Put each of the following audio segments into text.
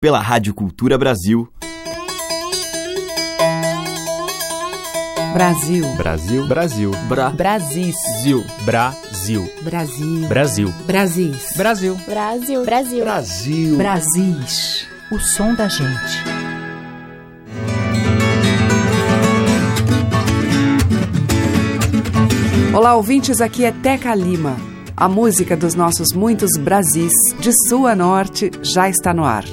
pela Rádio Cultura Brasil. Brasil. Brasil. Brasil. Bra. Brasil. Brasil. Brasil. Brasil. Brasil. Brasil. Brasil. Brasil. Brasil. Brasis. O som da gente. Olá, ouvintes, aqui é Teca Lima. A música dos nossos muitos Brasis, de sul a norte, já está no ar.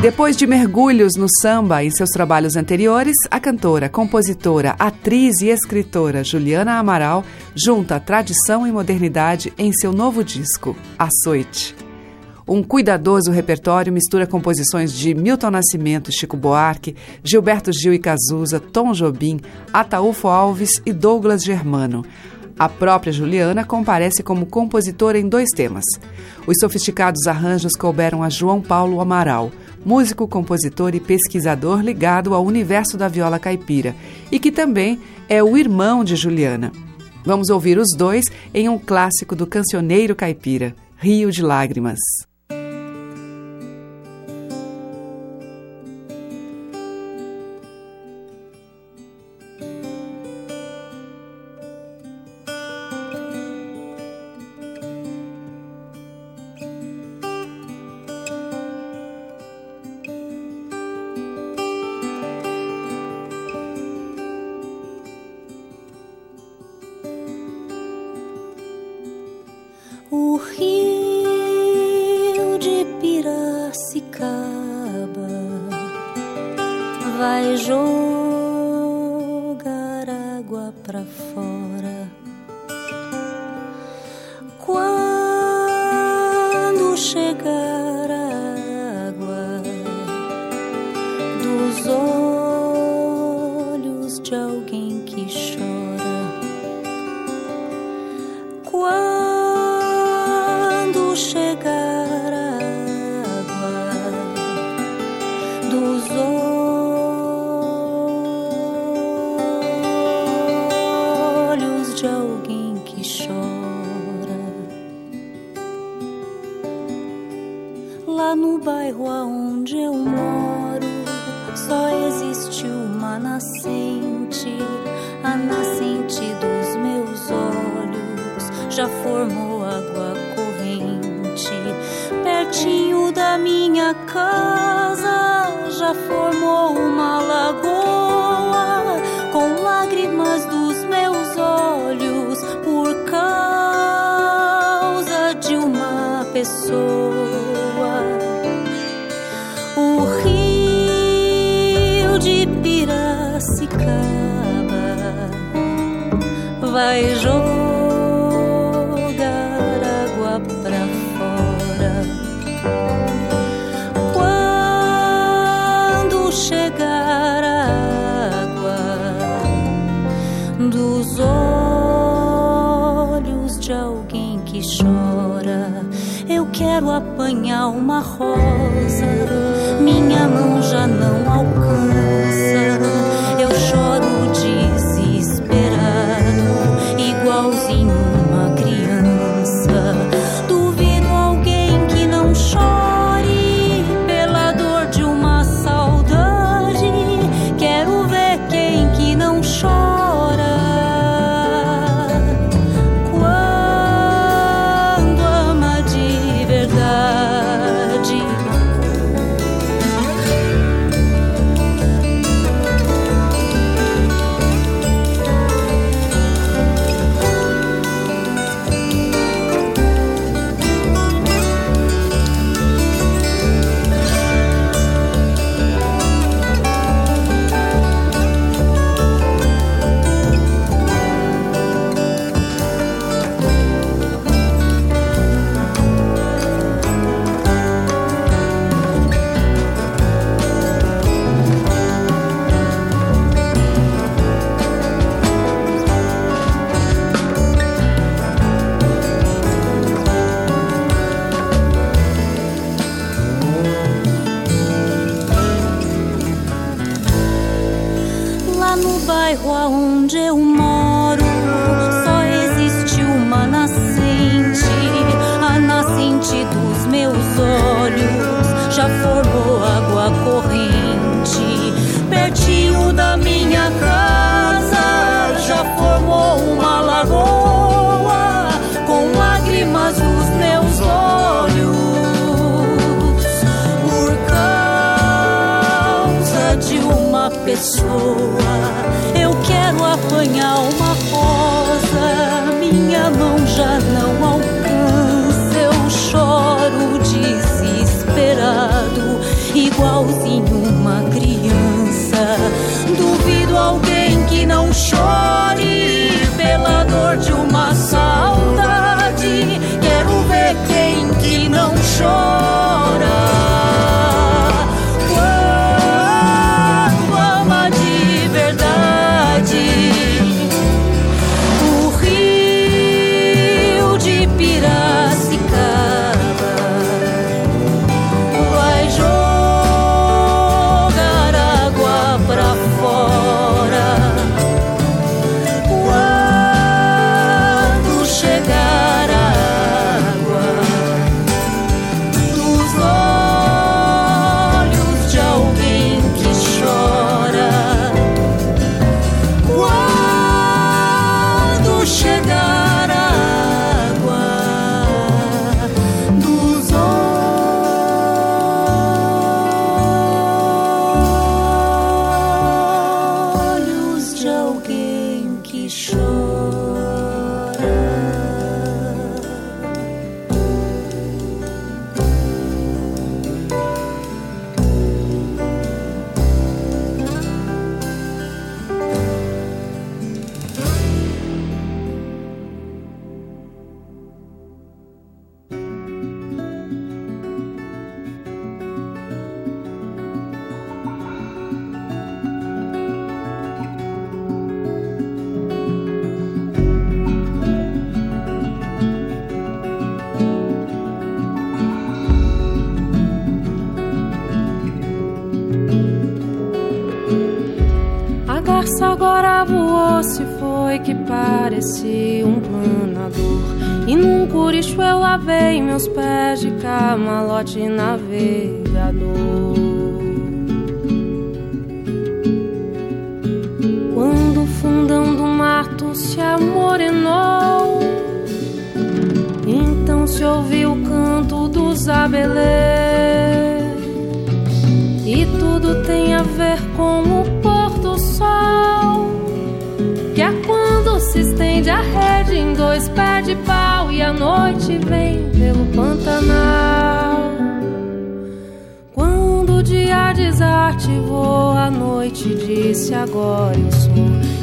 Depois de mergulhos no samba em seus trabalhos anteriores, a cantora, compositora, atriz e escritora Juliana Amaral junta tradição e modernidade em seu novo disco, Açoite. Um cuidadoso repertório mistura composições de Milton Nascimento, Chico Buarque, Gilberto Gil e Cazuza, Tom Jobim, Ataúfo Alves e Douglas Germano. A própria Juliana comparece como compositora em dois temas. Os sofisticados arranjos couberam a João Paulo Amaral, músico, compositor e pesquisador ligado ao universo da viola caipira, e que também é o irmão de Juliana. Vamos ouvir os dois em um clássico do cancioneiro caipira, Rio de Lágrimas. Rio de Piracicaba. Vai jogar já não alcança. Pessoa. Eu quero apanhar uma rosa, minha mão já não alcança. Eu choro desesperado, igualzinho uma criança. Duvido alguém que não chore pela dor de uma saudade. Quero ver quem que não chora. Se foi que parecia um planador. E num curicho eu lavei meus pés de camalote navegador. Quando o fundão do mato se amorenou, então se ouviu o canto dos abelês. A noite vem pelo Pantanal. Quando o dia desativou, a noite disse agora eu sou.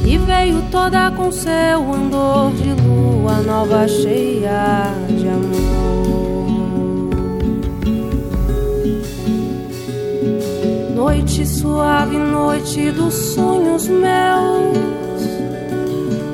E veio toda com seu andor de lua nova cheia de amor. Noite suave, noite dos sonhos meus.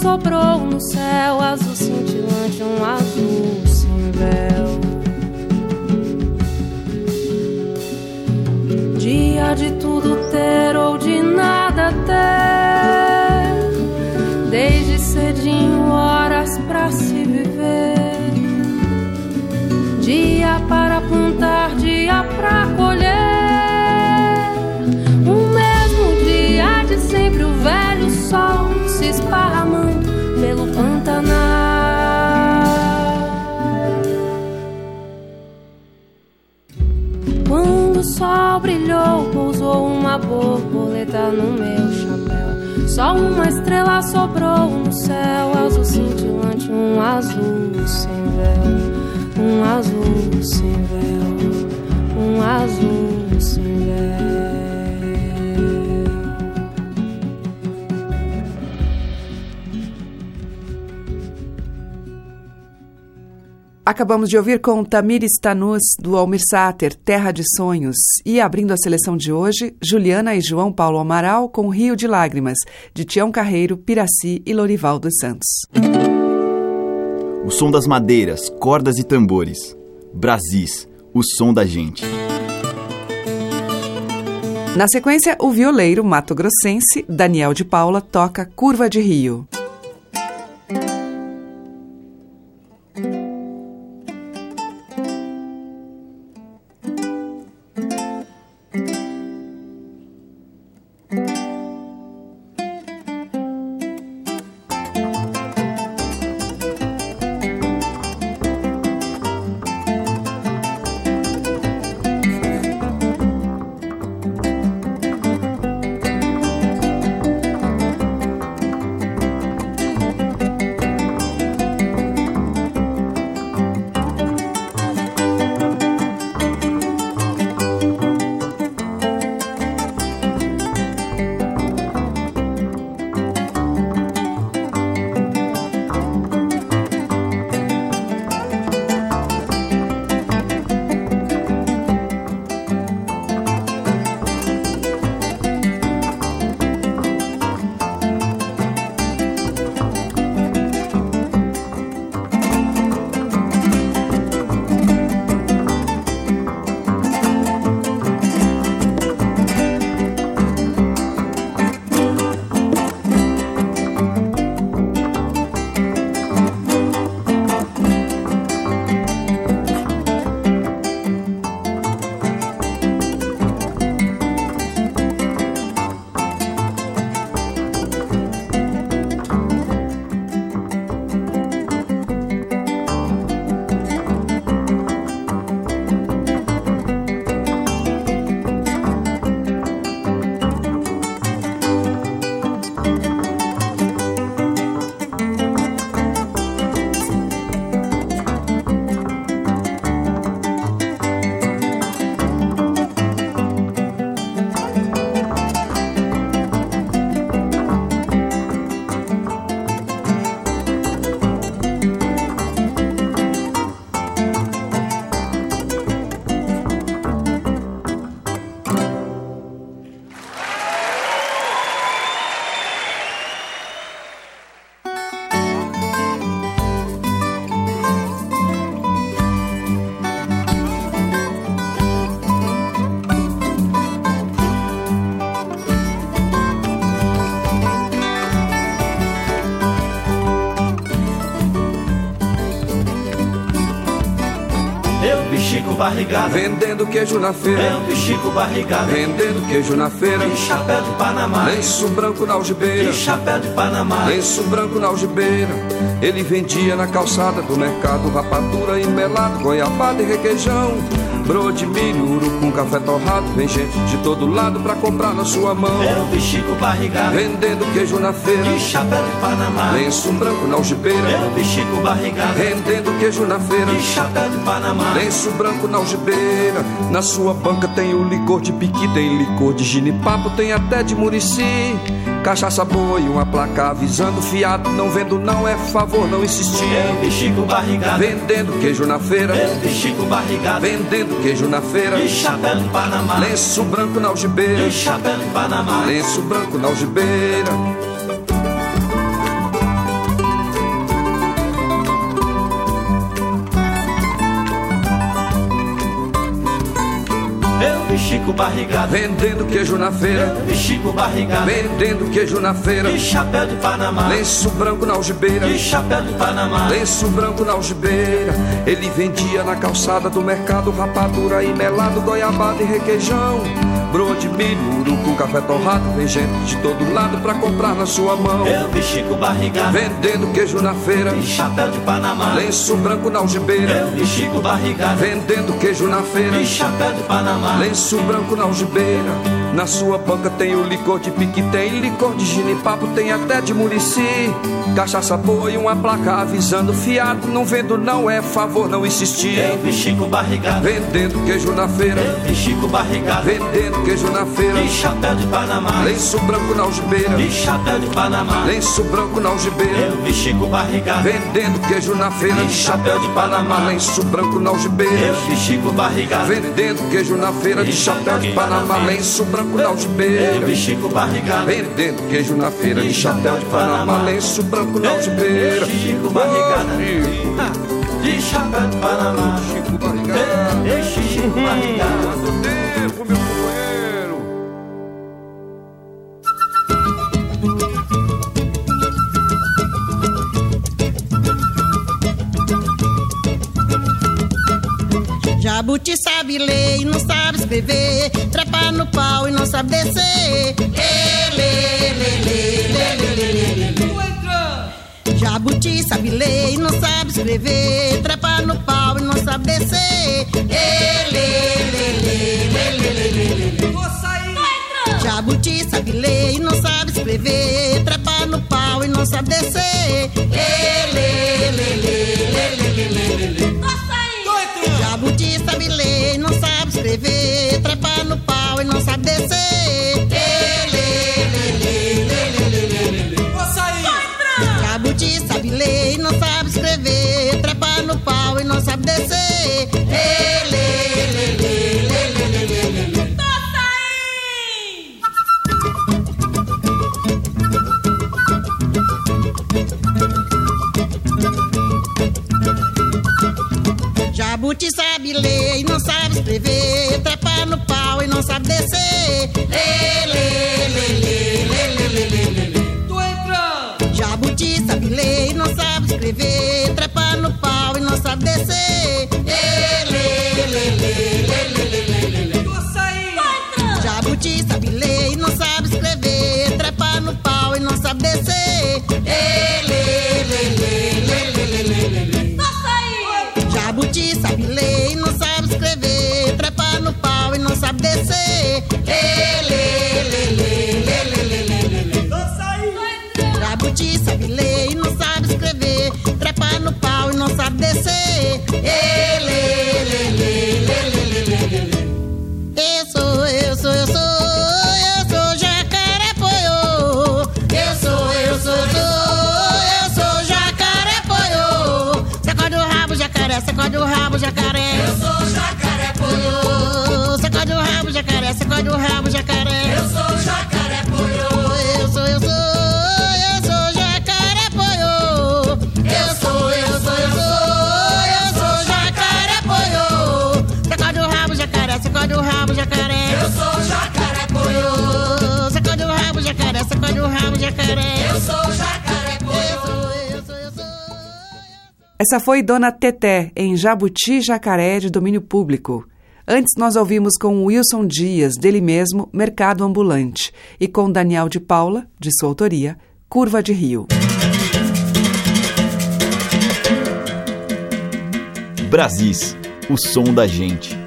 Sobrou no céu, azul cintilante, um azul sem véu. Dia de tudo ter ou brilhou, pousou uma borboleta no meu chapéu. Só uma estrela sobrou no céu, azul cintilante, um azul sem véu, um azul sem véu, um azul Acabamos de ouvir com Tamires Tanus, do Almir Sater, Terra de Sonhos. E abrindo a seleção de hoje, Juliana e João Paulo Amaral com Rio de Lágrimas, de Tião Carreiro, Piraci e Lorival dos Santos. O som das madeiras, cordas e tambores. Brasis, o som da gente. Na sequência, o violeiro mato-grossense Daniel de Paula toca Curva de Rio. Barrigada. Vendendo queijo na feira. É o bichico barrigada. Vendendo queijo na feira. De chapéu de Panamá. Lenço branco na algibeira. De chapéu de Panamá. Lenço branco na algibeira. Ele vendia na calçada do mercado rapadura e melado, goiabada e requeijão. Bro de milho, urucum, café torrado Vem gente de todo lado pra comprar na sua mão. É o bichico barrigado. Vendendo queijo na feira. De chapéu de Panamá. Lenço branco na algibeira. É o bichico barrigado. Vendendo queijo na feira. De chapéu de Panamá. Lenço branco na algibeira. Na sua banca tem o licor de piqui Tem licor de ginipapo, tem até de murici Cachaça boa e uma placa avisando fiado Não vendo não é favor, não insistir É o bichico barrigado. Vendendo queijo na feira. É o bichico barrigado. Vendendo queijo na feira. De chapéu de Panamá. Lenço branco na algibeira. De chapéu de Panamá. Lenço branco na algibeira Eu vi Chico Chico barrigado, vendendo queijo na feira, eu vi Chico barrigado, vendendo queijo na feira, de chapéu de Panamá, lenço branco na algibeira, de chapéu de Panamá, lenço branco na algibeira. Ele vendia na calçada do mercado rapadura e melado, goiabada e requeijão. Broa de milho, urucu, café torrado, vem gente de todo lado pra comprar na sua mão. eu vi Chico barrigado, Vendendo queijo na feira, de chapéu de Panamá, lenço branco na algibeira, eu vi Chico barrigado, vendendo queijo na feira, de chapéu de Panamá, lenço branco na algibeira. Na sua banca tem o licor de pique, tem licor de ginipapo, tem até de murici. Cachaça boa e uma placa avisando fiado, não vendo não é favor não insistir. eu vi Chico barrigado, Vendendo queijo na feira, eu vi Chico barrigado, vendendo queijo na feira, de chapéu de Panamá, lenço branco na algibeira, de chapéu de Panamá, lenço branco na algibeira. eu vi Chico barrigado, Vendendo queijo na feira, de chapéu de Panamá, lenço branco na algibeira. eu vi Chico barrigado, Vendendo queijo na feira. De chapéu de Panamá, lenço branco na eu algibeira. vi Chico barrigado, Vendendo queijo na feira de chapéu de Panamá, lenço branco na algibeira. Chico barrigada, Ô, de chapéu de Panamá, Chico barrigada. deixa Chico barrigado. Jabuti sabe ler e não sabe escrever, trepar no pau e não sabe descer. Jabuti sabe ler e não sabe escrever, trepar no pau e não sabe descer. Jabuti sabe ler e não sabe escrever, trepar no pau e não sabe descer. escrever, trepar no pau e não sabe descer. Lê, lê, lê, lê, lê, lê, lê, lê, lê. Vou sair. Vai pra... Cabo sabe ler e não sabe escrever, trepar no pau e não sabe descer. Lê, lê, lê, lê, lê, lê, lê, lê, lê. Jabuti sabe ler. Descer. Lê, lê, lê, lê, lê, lê, lê, lê, lê, lê. Jabuti sabe ler e não sabe escrever. Trepa no pau e não sabe descer. eso Essa foi Dona Teté, em Jabuti Jacaré, de domínio público. Antes, nós ouvimos com Wilson Dias, dele mesmo, Mercado Ambulante, e com Daniel de Paula, de sua autoria, Curva de Rio. Brasis, o som da gente.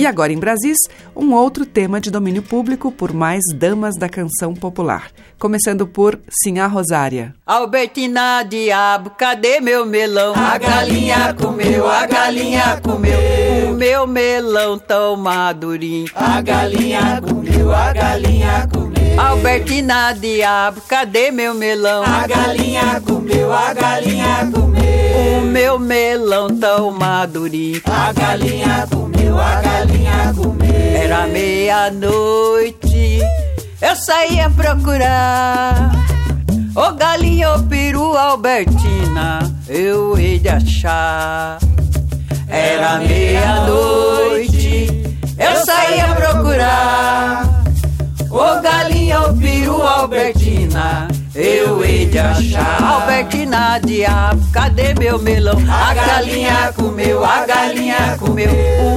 E agora em Brasis, um outro tema de domínio público por mais damas da canção popular. Começando por Sinhá Rosária. Albertina diabo, cadê meu melão? A galinha comeu, a galinha comeu. O meu melão tão madurinho. A galinha comeu, a galinha comeu. Albertina diabo, cadê meu melão? A galinha comeu, a galinha comeu. O meu melão tão madurinho. A galinha comeu, a galinha comeu. Era meia-noite, eu saía procurar. Ô galinha, ô peru, Albertina, eu hei de achar. Era meia-noite, eu saí procurar. Ô galinha, o Albertina, eu hei de achar. Albertina, diabo, cadê meu melão? A galinha comeu, a galinha comeu,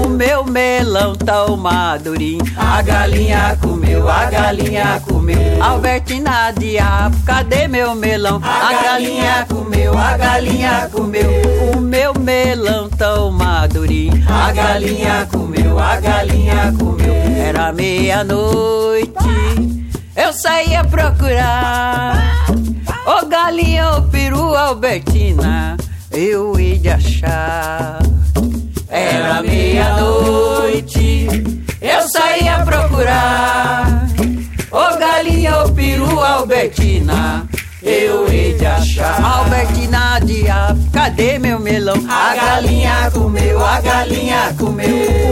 o meu melão tão madurinho. A galinha comeu, a galinha comeu. Albertina, diabo, cadê meu melão? A galinha comeu, a galinha comeu, o meu melão tão madurinho. A galinha comeu, a galinha comeu. Era meia-noite eu saía procurar Ô galinha, ô peru, Albertina Eu ia achar Era meia-noite Eu saía procurar Ô galinha, ô peru, Albertina eu hei de achar. Albertina diabo, cadê meu melão? A galinha comeu, a galinha comeu,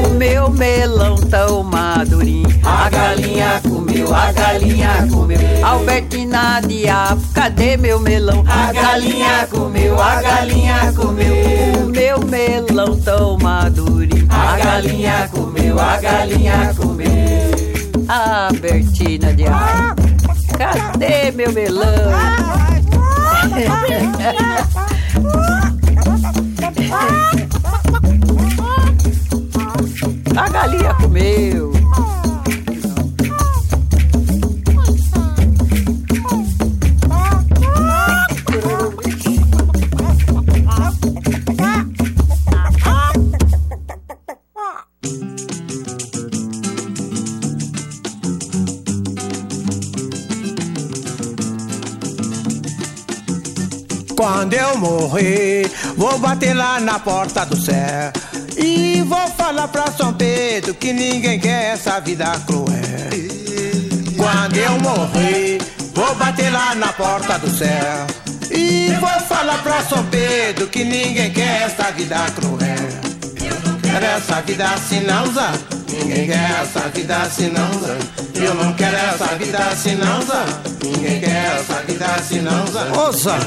o meu melão tão madurinho. A galinha comeu, a galinha comeu. Albertina diabo, cadê meu melão? A galinha comeu, a galinha comeu, o meu melão tão madurinho. A galinha comeu, a galinha comeu. Albertina diabo. Cadê meu melão? A galinha comeu. Quando eu morrer, vou bater lá na porta do céu. E vou falar pra São Pedro que ninguém quer essa vida cruel. Quando eu morrer, vou bater lá na porta do céu. E vou falar pra São Pedro que ninguém quer essa vida cruel. Quero essa vida assim não, Zé. Ninguém quer essa vida assim não, Zé. Eu não quero essa vida assim não, Zé. Ninguém quer essa vida assim não, Zé. Ô Zé,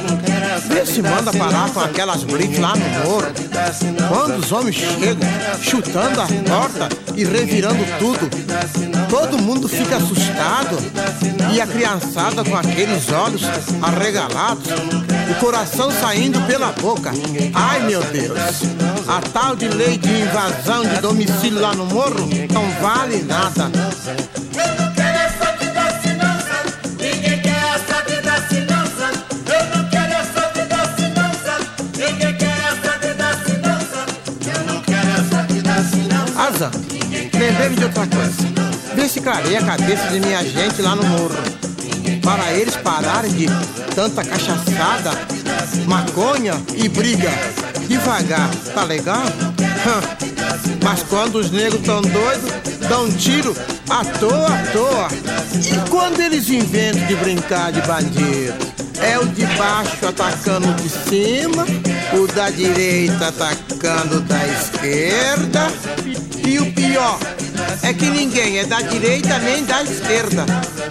vê se manda parar com aquelas blitz lá no morro. Quando os homens chegam, chutando a porta e revirando tudo, todo mundo fica assustado. E a criançada com aqueles olhos arregalados, o coração saindo pela boca. Ai meu Deus, a tal de lei de invasão de domicílio lá no morro não vale nada. Asa, lembrei de outra coisa. Vê se clareia a cabeça de minha gente lá no morro. Para eles pararem de tanta cachaçada, maconha e briga. Devagar, tá legal? Mas quando os negros tão doidos, dão um tiro à toa, à toa. E quando eles inventam de brincar de bandido? É o de baixo atacando de cima, o da direita atacando da esquerda. E o pior é que ninguém é da direita nem da esquerda.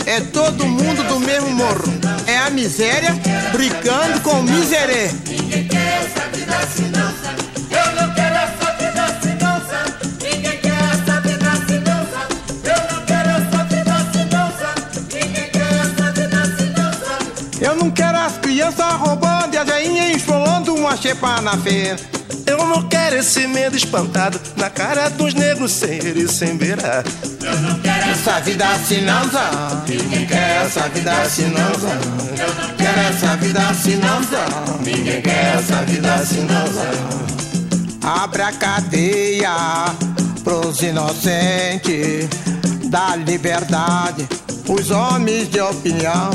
É todo mundo do mesmo morro. É a miséria brigando com o miserê. Ninguém quer essa vida não quero as crianças roubando e as veinhas esfolando uma xepa na feira. Eu não quero esse medo espantado na cara dos negros sem ver e sem beirar. Eu não quero Essa vida assim não. Ninguém quer essa vida assim não. Eu não Quero essa vida assim não. Ninguém quer essa vida assim? Abre a cadeia pros inocentes da liberdade, os homens de opinião.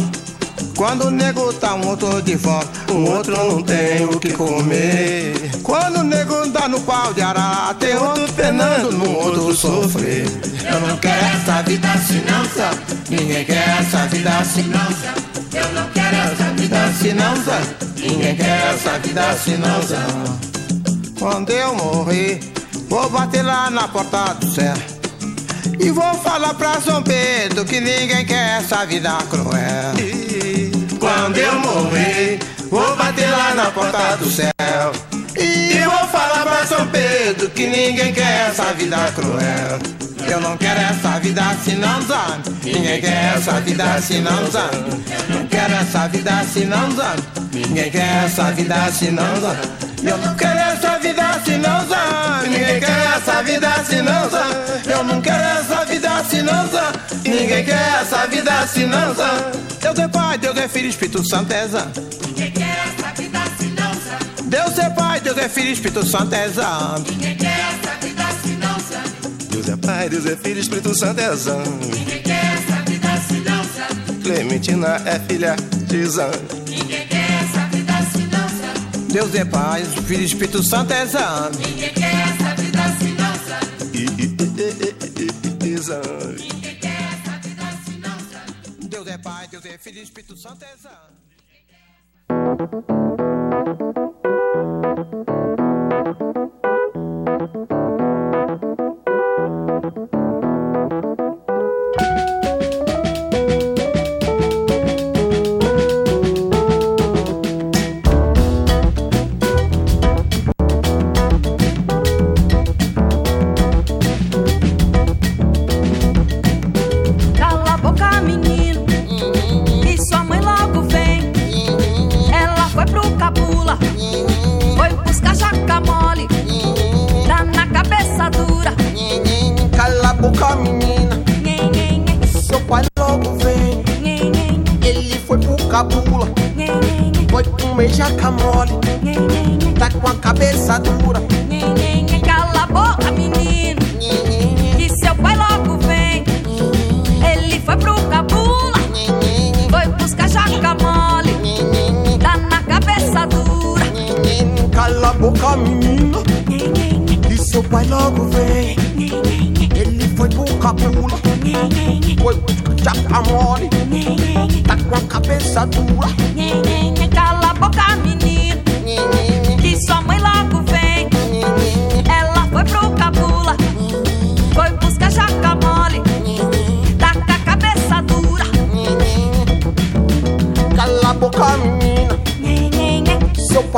Quando o nego tá outro de fome, o outro não tem o que comer. Quando o nego dá no pau de arara, tem outro penando no outro sofrer. Eu não quero essa vida assim não. Ninguém quer essa vida assim não. Eu não quero essa Vida assim não. Ninguém quer essa vida assim não. Quando eu morrer, vou bater lá na porta do céu. E vou falar pra São Pedro que ninguém quer essa vida cruel. Quando eu morrer, vou bater lá na porta do céu. Peso que ninguém quer essa vida cruel. Eu não quero essa vida assim não, Zan. Ninguém quer essa vida assim não, Zan. Não quero essa vida assim não, Zan. Ninguém quer essa vida assim não, Zan. Eu não quero essa vida assim não, Zan. Ninguém quer essa vida assim não. Eu não quero essa vida assim não, Zan. Ninguém quer essa vida assim não, Zan. Deus é Pai, Deus é Filho, Espírito Santo é Zan. Deus é Pai, Deus é Filho, Espírito Santo é Zan. Ninguém quer essa vida não, Zan. Deus é Pai, Deus é Filho, Espírito Santo é Zan. Ninguém quer essa vida assim não, Zan. Clementina é filha de Zan. Ninguém quer essa vida assim não, Zan. Deus é Pai, Filho, Espírito Santo é Zan. Ninguém quer essa vida assim não, Zan. E, e, e, e, e, e, e, Zan. Ninguém quer essa vida assim não, Zan. Deus é Pai, Deus é Filho, Espírito Santo é Zan. Thank you.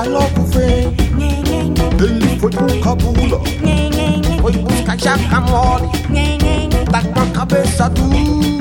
Logo vem. Ele foi pro cabula. Foi buscar jaca mole. Tá com a cabeça dura.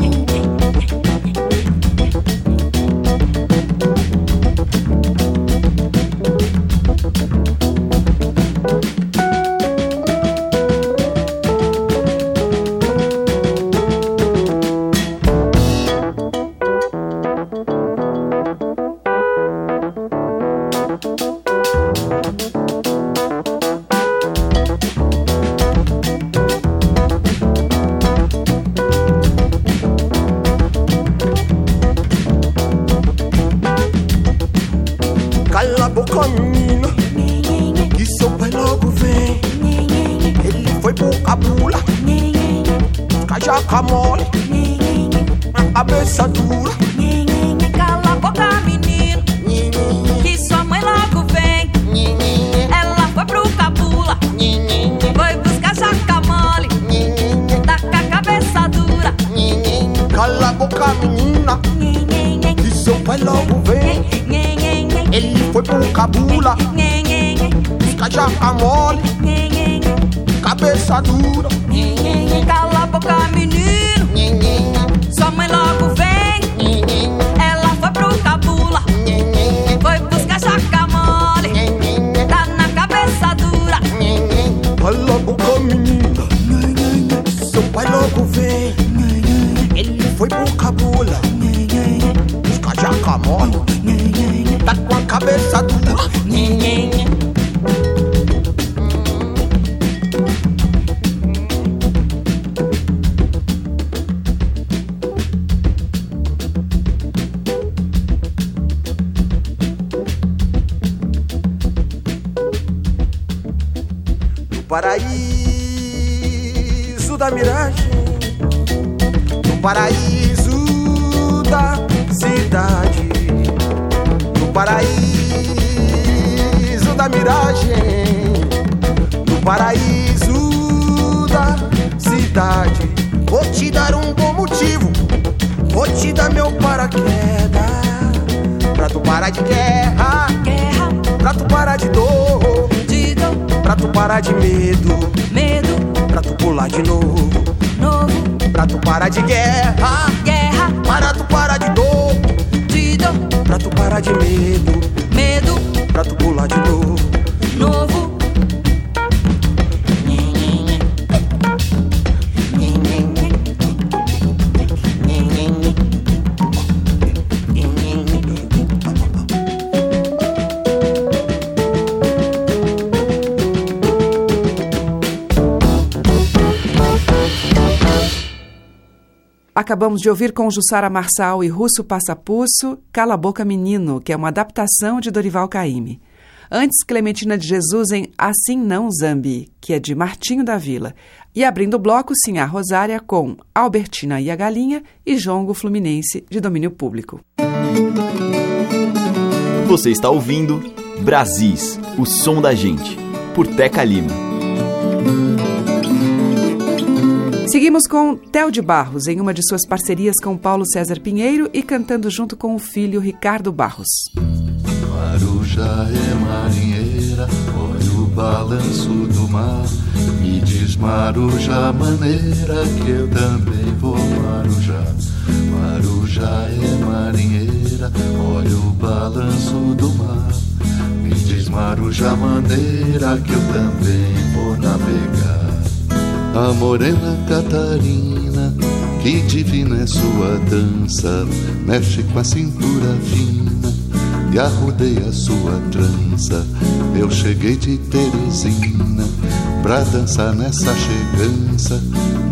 Cabeça dura. No paraíso da miragem, no paraíso guerra, Guerra. Pra tu parar de dor, de dor, pra tu parar de medo, medo, pra tu pular de novo, novo, pra tu parar de guerra, guerra, para tu parar de dor, de dor, pra tu parar de medo, medo, pra tu pular de novo, novo. Acabamos de ouvir com Jussara Marçal e Russo Passapusso Cala a Boca Menino, que é uma adaptação de Dorival Caymmi. Antes, Clementina de Jesus em Assim Não Zambi, que é de Martinho da Vila. E abrindo o bloco, Sinhá Rosária com Albertina e a Galinha e Jongo Fluminense, de domínio público. Você está ouvindo Brasis, o som da gente, por Teca Lima. Seguimos com Theo de Barros, em uma de suas parcerias com Paulo César Pinheiro e cantando junto com o filho Ricardo Barros. Marujá é marinheira, olha o balanço do mar. Me diz Marujá, maneira que eu também vou Marujá. Marujá é marinheira, olha o balanço do mar. Me diz Marujá, maneira que eu também vou navegar. A morena Catarina, que divina é sua dança, mexe com a cintura fina e arrudei a sua trança. Eu cheguei de Teresina pra dançar nessa chegança.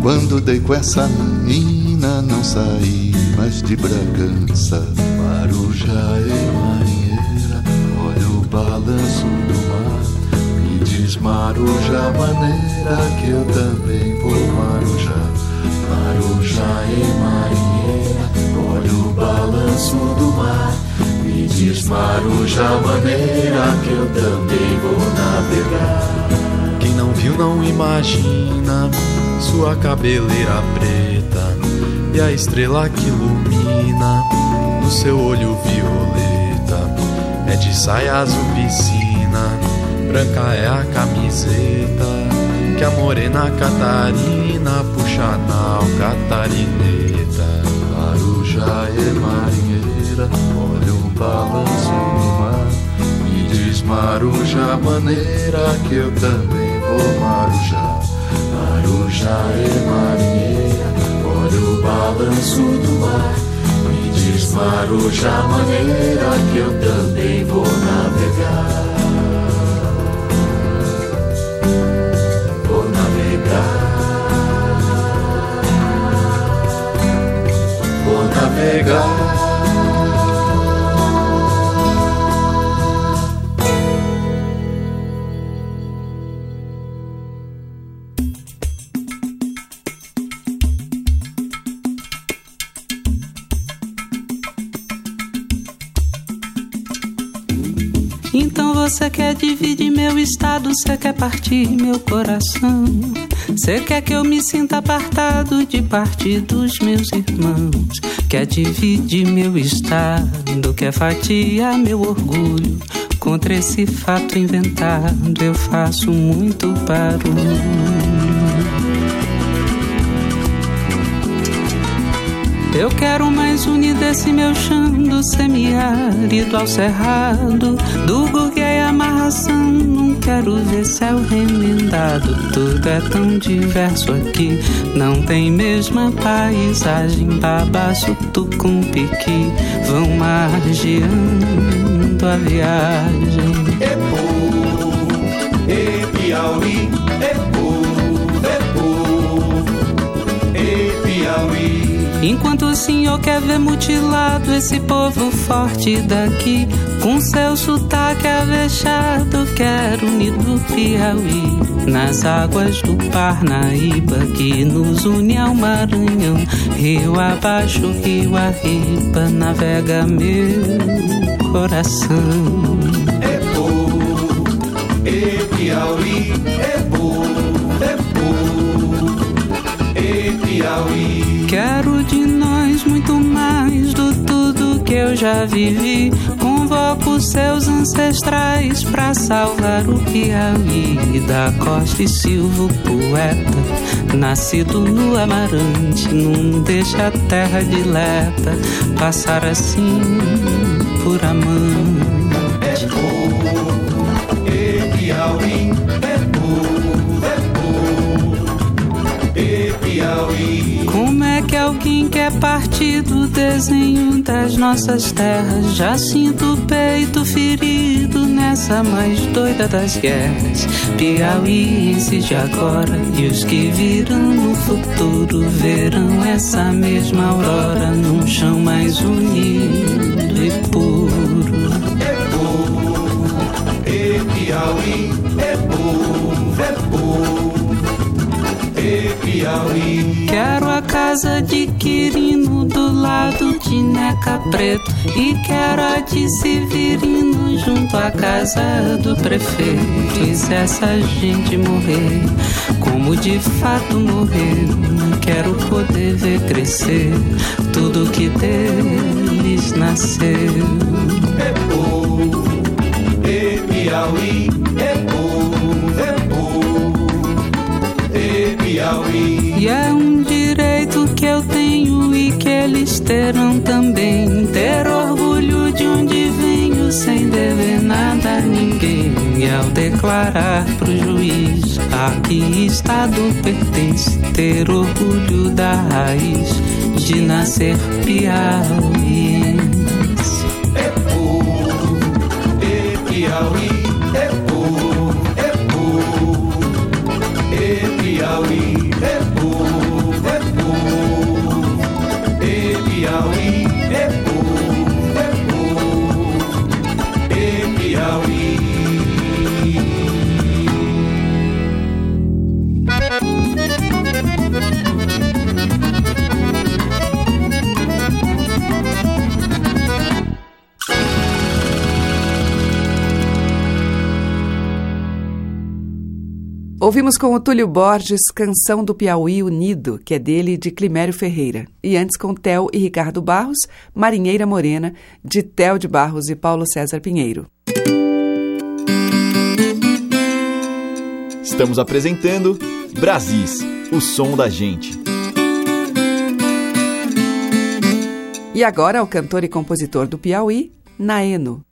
Quando dei com essa menina, não saí mais de Bragança. Marujá e marinheira, olha o balanço do mar. Diz Marujá, maneira que eu também vou Marujá. Marujá e marinheira, olha o balanço do mar. Me diz Marujá, maneira que eu também vou navegar. Quem não viu não imagina sua cabeleira preta e a estrela que ilumina no seu olho violeta. É de saia azul piscina, branca é a camiseta que a morena Catarina puxa na catarineta. Marujá é marinheira, olha o balanço do mar. Me diz Marujá, maneira que eu também vou Marujá. Marujá é marinheira, olha o balanço do mar. Me diz Marujá, maneira que eu também vou navegar. Vou navegar. Então você quer dividir meu estado, você quer partir meu coração. Você quer que eu me sinta apartado de parte dos meus irmãos. Quer dividir meu estado, quer fatiar meu orgulho. Contra esse fato inventado, eu faço muito barulho. Eu quero mais unir desse meu chão do semiárido ao cerrado, do gurguei amarração. Não quero ver céu remendado, tudo é tão diverso aqui. Não tem mesma paisagem, babaço, tucum, piqui, vão margeando a viagem. Epo, e Piauí, Enquanto o senhor quer ver mutilado esse povo forte daqui, com seu sotaque avexado, quero unir do Piauí, nas águas do Parnaíba que nos une ao Maranhão, rio abaixo, rio arriba, navega meu coração. Epo, e Piauí, Epo, Epo, Piauí. Quero de nós muito mais do tudo que eu já vivi. Convoco seus ancestrais pra salvar o Piauí da Costa e Silva, poeta, nascido no Amarante, não deixa a terra dileta passar assim por amante. Partir do desenho das nossas terras? Já sinto o peito ferido nessa mais doida das guerras. Piauienses de agora e os que virão no futuro verão essa mesma aurora num chão mais unido e puro. Povo, e Piauí, Piauí. Quero a casa de Quirino do lado de Neca Preto e quero a de Severino junto à casa do prefeito. E se essa gente morrer, como de fato morreu, quero poder ver crescer tudo que deles nasceu. É povo, e Piauí, Piauí. E é um direito que eu tenho e que eles terão também. Ter orgulho de onde venho sem dever nada a ninguém. E ao declarar pro juiz a que estado pertence, ter orgulho da raiz de nascer piauiense. Ouvimos com o Túlio Borges Canção do Piauí Unido, que é dele de Climério Ferreira. E antes com Tel e Ricardo Barros, Marinheira Morena, de Tel de Barros e Paulo César Pinheiro. Estamos apresentando Brasis, o som da gente. E agora o cantor e compositor do Piauí, Naeno.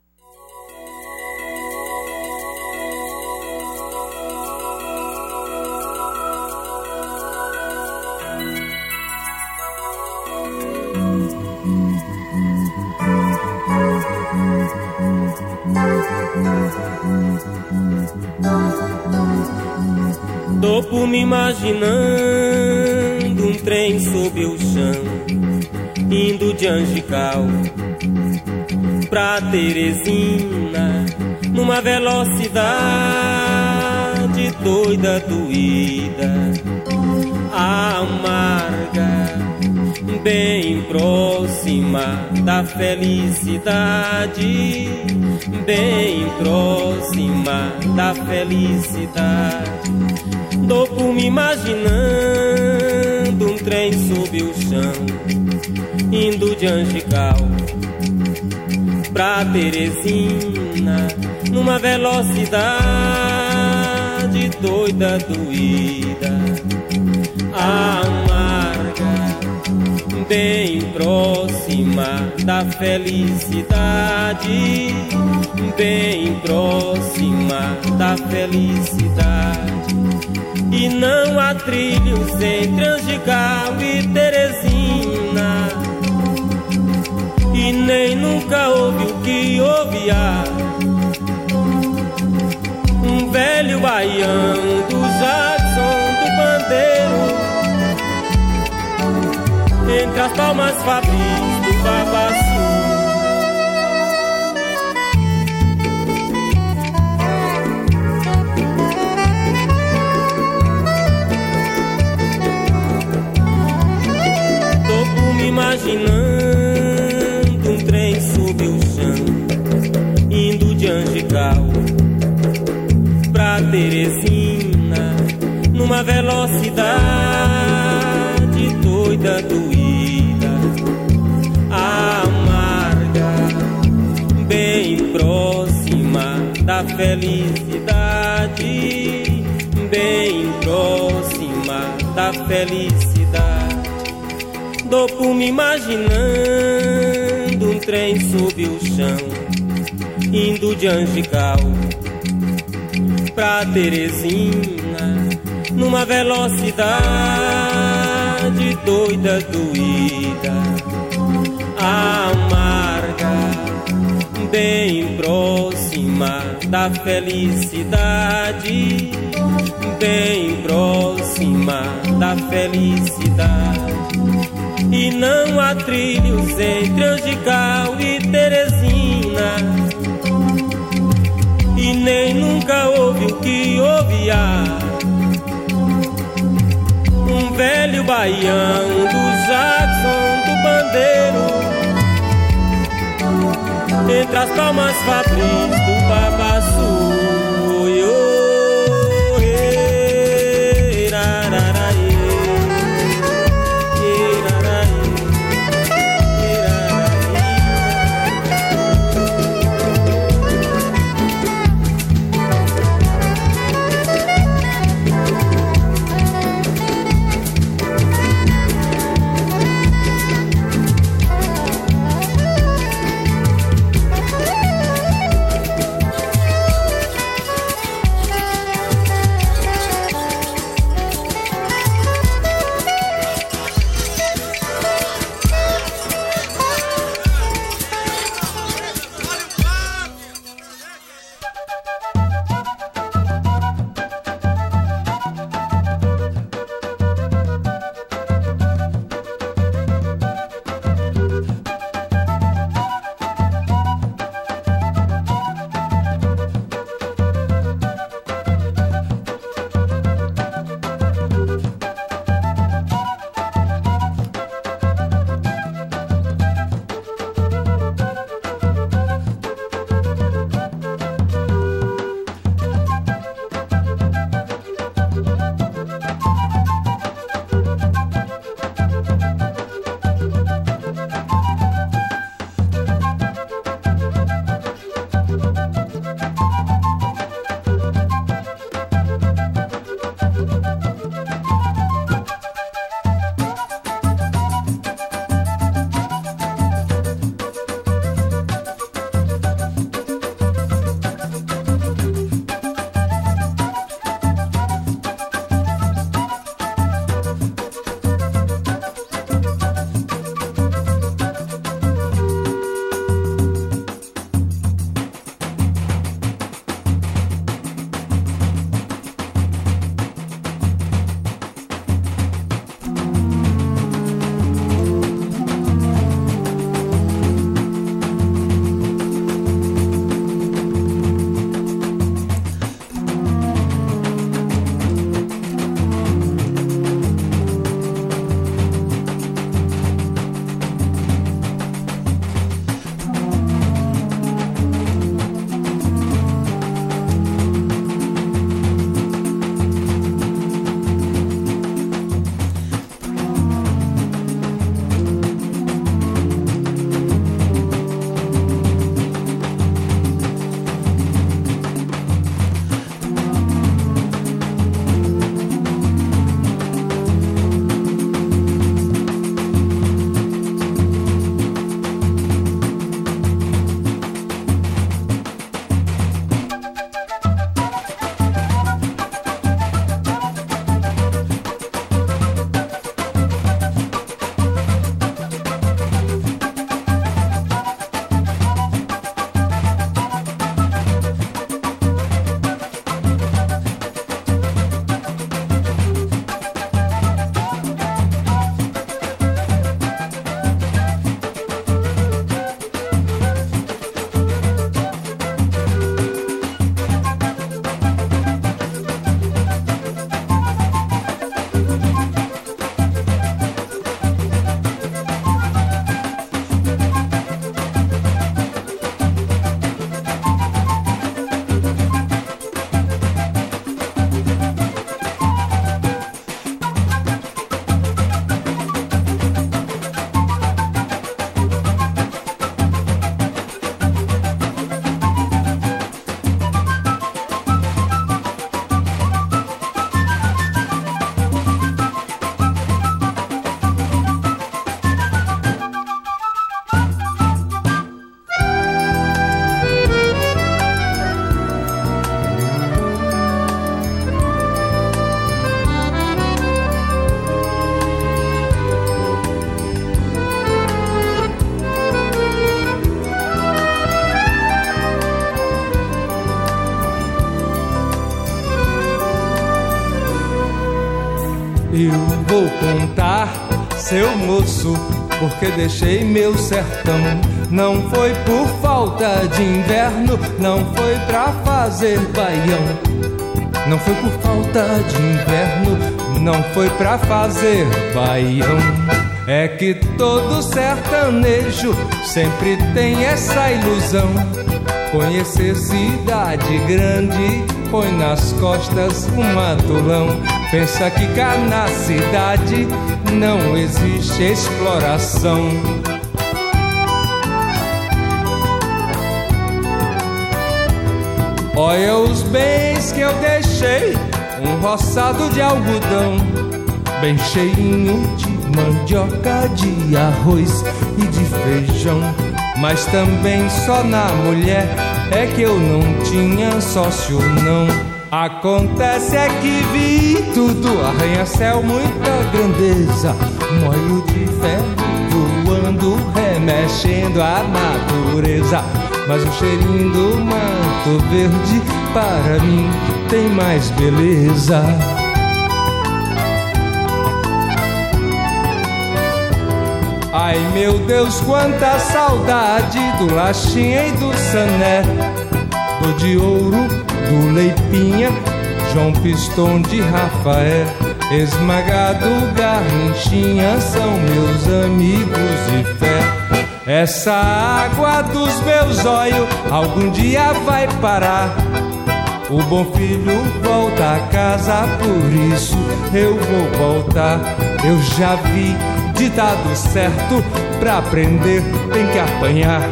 Imaginando um trem sob o chão, indo de Angical pra Teresina, numa velocidade doida, doída, amarga, bem próxima da felicidade, bem próxima da felicidade. Tô por me imaginando. Um trem sob o chão, indo de Angical pra Teresina, numa velocidade doida, doída, amarga, bem próxima da felicidade, bem próxima da felicidade. E não há trilhos entre Angical e Teresina. E nem nunca houve o que houve há. Um velho baiano do Jackson do Bandeiro. Entre as palmas fabris do Babaçu. imaginando um trem sob o chão, indo de Angical pra Teresina, numa velocidade doida, doída, felicidade, bem próxima da felicidade. Dou por me imaginando um trem sob o chão, indo de Angical pra Teresina, numa velocidade doida, doída, amarga, bem próxima da felicidade, bem próxima da felicidade. E não há trilhos entre Angical e Teresina. E nem nunca houve o que ouvia. Um velho baião do Jackson do Bandeiro. Entre as palmas fabris Eu vou contar, seu moço, porque deixei meu sertão. Não foi por falta de inverno, não foi pra fazer baião. Não foi por falta de inverno, não foi pra fazer baião. É que todo sertanejo sempre tem essa ilusão. Conhecer cidade grande põe nas costas um matulão. Pensa que cá na cidade não existe exploração. Olha os bens que eu deixei, um roçado de algodão, bem cheinho de mandioca, de arroz e de feijão. Mas também só na mulher é que eu não tinha sócio não. Acontece é que vi tudo, arranha-céu, muita grandeza, moio de ferro voando, remexendo a natureza. Mas o cheirinho do mato verde para mim tem mais beleza. Ai meu Deus, quanta saudade do Lachinha e do Sané, do de ouro, do Leipinha, João Piston de Rafael, esmagado Garranchinha são meus amigos de fé. Essa água dos meus olhos algum dia vai parar. O bom filho volta a casa, por isso eu vou voltar. Eu já vi ditado certo, pra aprender tem que apanhar.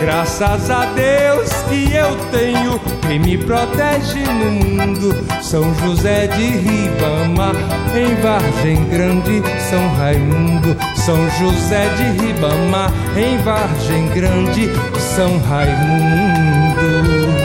Graças a Deus que eu tenho quem me protege no mundo. São José de Ribamar, em Vargem Grande, São Raimundo. São José de Ribamar, em Vargem Grande, São Raimundo.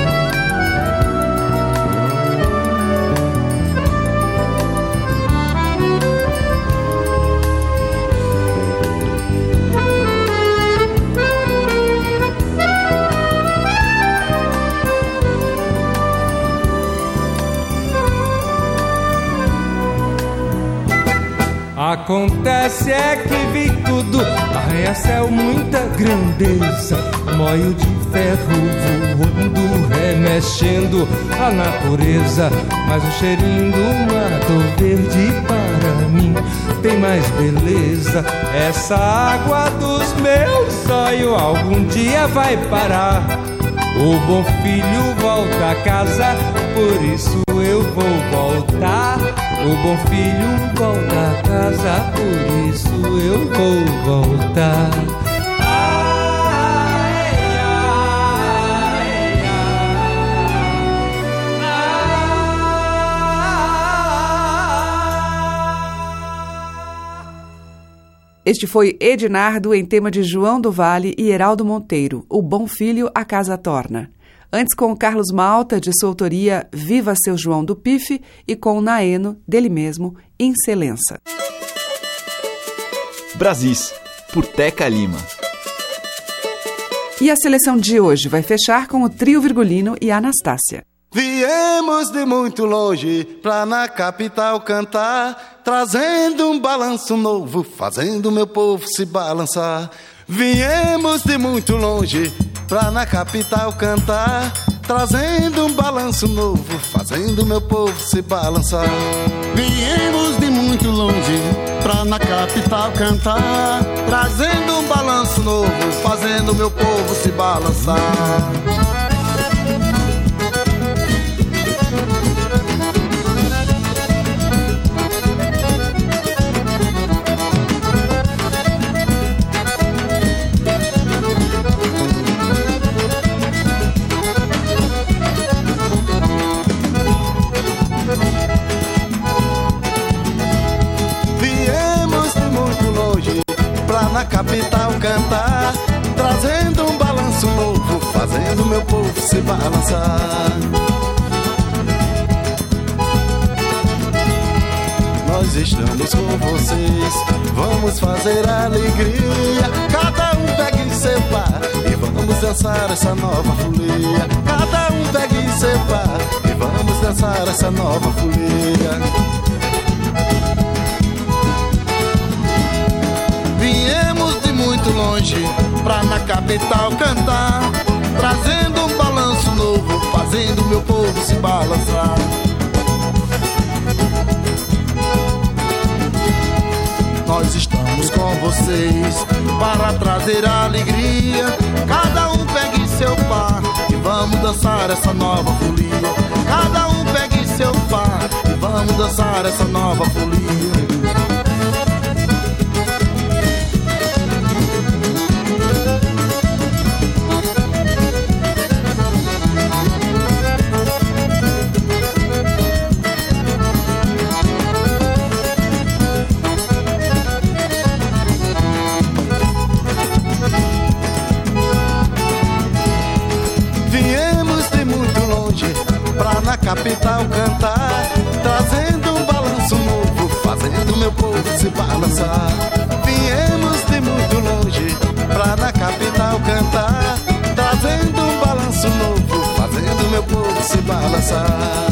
Acontece é que vi tudo, arranha-céu, muita grandeza, moio de ferro voando, remexendo a natureza. Mas o cheirinho do mato verde para mim tem mais beleza. Essa água dos meus olhos algum dia vai parar. O bom filho volta a casa, por isso eu vou voltar. O bom filho volta a casa, por isso eu vou voltar. Este foi Ednardo em tema de João do Vale e Heraldo Monteiro, O Bom Filho a Casa Torna. Antes com Carlos Malta, de sua autoria Viva Seu João do Pife, e com Naeno, dele mesmo, Incelença. Brasis, por Teca Lima. E a seleção de hoje vai fechar com o trio Virgulino e Anastácia. Viemos de muito longe pra na capital cantar, trazendo um balanço novo, fazendo meu povo se balançar. Viemos de muito longe pra na capital cantar, trazendo um balanço novo, fazendo meu povo se balançar. Viemos de muito longe pra na capital cantar, trazendo um balanço novo, fazendo meu povo se balançar. se balançar. Nós estamos com vocês, vamos fazer alegria. Cada um pegue seu par e vamos dançar essa nova folia. Cada um pegue seu par e vamos dançar essa nova folia. Viemos de muito longe pra na capital cantar, trazendo um balanço novo, fazendo meu povo se balançar. Nós estamos com vocês para trazer alegria. Cada um pegue seu par e vamos dançar essa nova folia. Cada um pegue seu par e vamos dançar essa nova folia. Se balançar. Viemos de muito longe pra na capital cantar, trazendo um balanço novo, fazendo meu povo se balançar.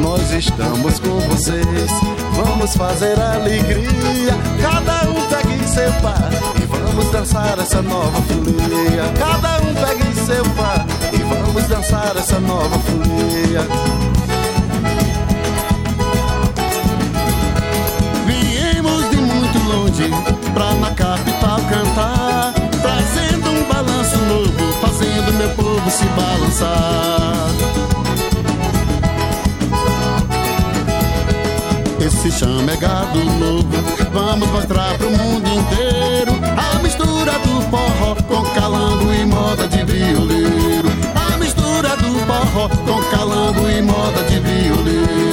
Nós estamos com vocês, vamos fazer alegria. Cada um pegue seu par e vamos dançar essa nova folia. Cada um pegue seu par e vamos dançar essa nova folia. Pra na capital cantar, trazendo um balanço novo, fazendo meu povo se balançar. Esse chama é gado novo, vamos mostrar pro mundo inteiro a mistura do forró com calango e moda de violeiro. A mistura do forró com calango e moda de violeiro.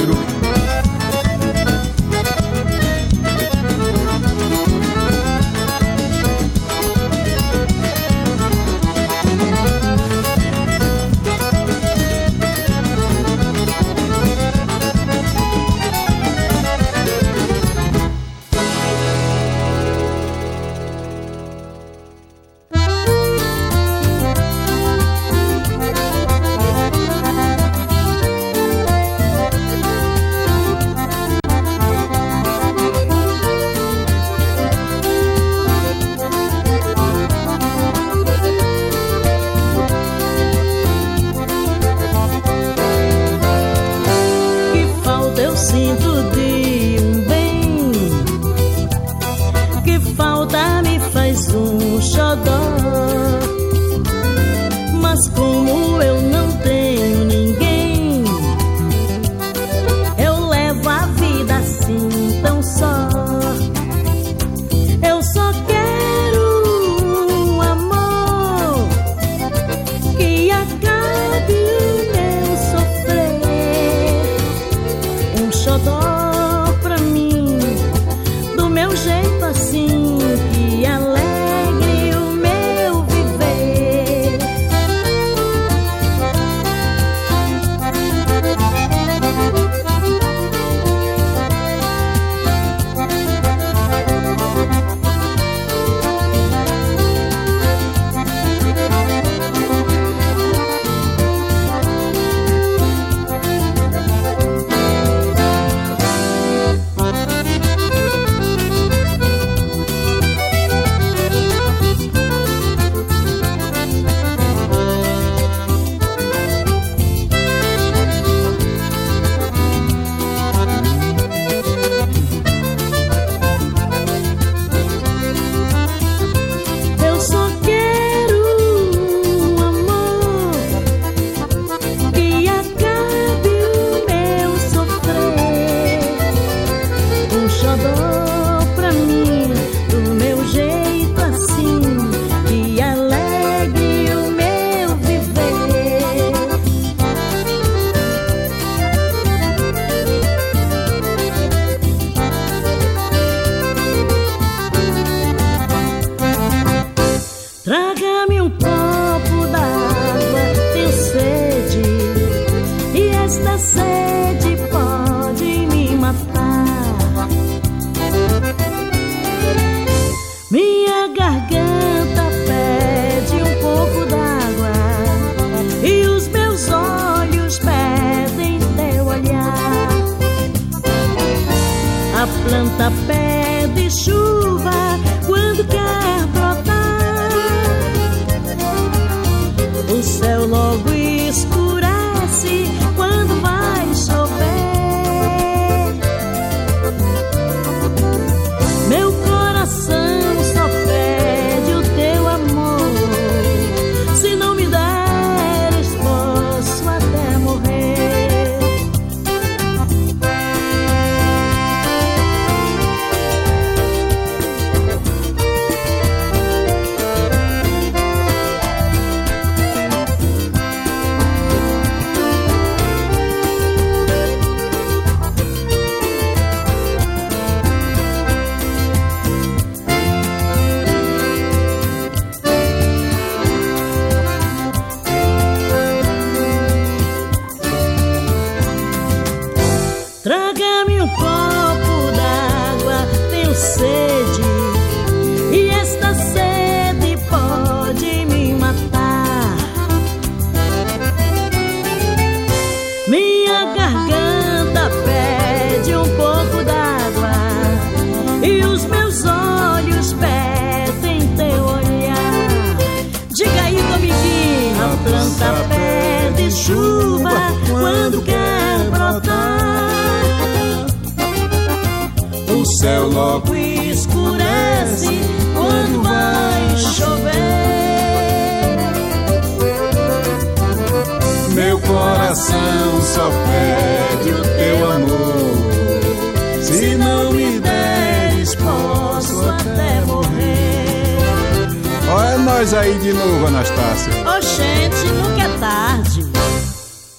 Nós aí de novo, Anastácia. Oxente, nunca é tarde.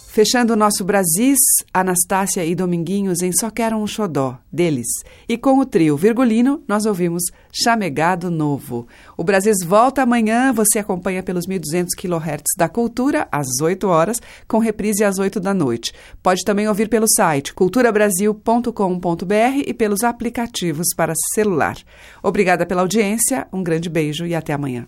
Fechando o nosso Brasis, Anastácia e Dominguinhos em Só Quero um Xodó, deles. E com o trio Virgulino, nós ouvimos Chamegado Novo. O Brasis volta amanhã, você acompanha pelos 1.200 kHz da Cultura, às 8 horas, com reprise às 8 da noite. Pode também ouvir pelo site culturabrasil.com.br e pelos aplicativos para celular. Obrigada pela audiência, um grande beijo e até amanhã.